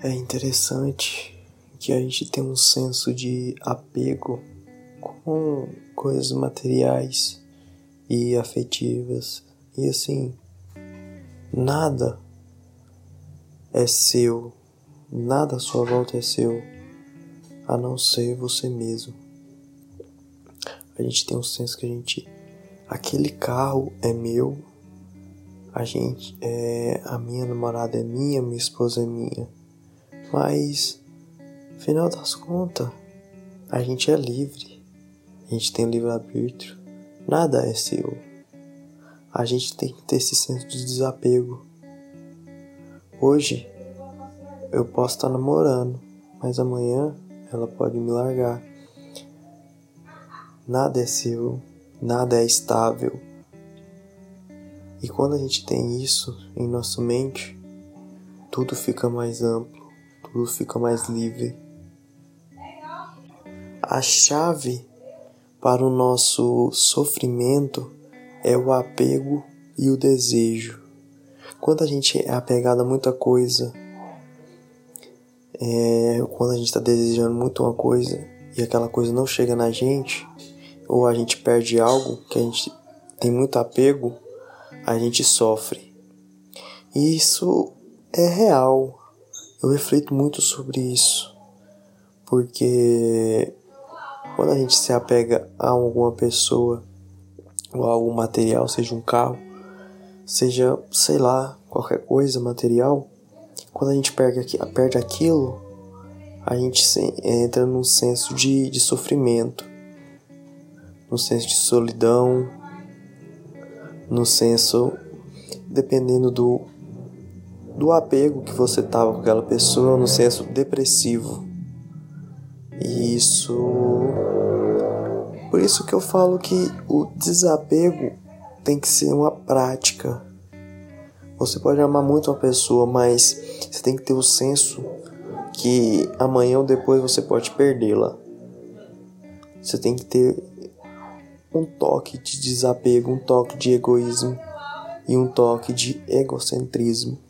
É interessante que a gente tem um senso de apego com coisas materiais e afetivas. E assim, nada é seu, nada à sua volta é seu, a não ser você mesmo. A gente tem um senso que a gente. Aquele carro é meu, a gente é. A minha namorada é minha, minha esposa é minha. Mas, final das contas, a gente é livre. A gente tem livre-arbítrio. Nada é seu. A gente tem que ter esse senso de desapego. Hoje, eu posso estar namorando, mas amanhã ela pode me largar. Nada é seu, nada é estável. E quando a gente tem isso em nossa mente, tudo fica mais amplo, fica mais livre. A chave para o nosso sofrimento é o apego e o desejo. Quando a gente é apegado a muita coisa, é, quando a gente está desejando muito uma coisa e aquela coisa não chega na gente, ou a gente perde algo que a gente tem muito apego, a gente sofre. E isso é real. Eu reflito muito sobre isso. Porque quando a gente se apega a alguma pessoa ou a algum material, seja um carro, seja, sei lá, qualquer coisa material, quando a gente perde, perde aquilo, a gente entra num senso de, de sofrimento no senso de solidão, no senso, dependendo do, do apego que você tava com aquela pessoa, no senso depressivo. E isso. Por isso que eu falo que o desapego tem que ser uma prática. Você pode amar muito uma pessoa, mas você tem que ter o senso que amanhã ou depois você pode perdê-la. Você tem que ter um toque de desapego, um toque de egoísmo e um toque de egocentrismo.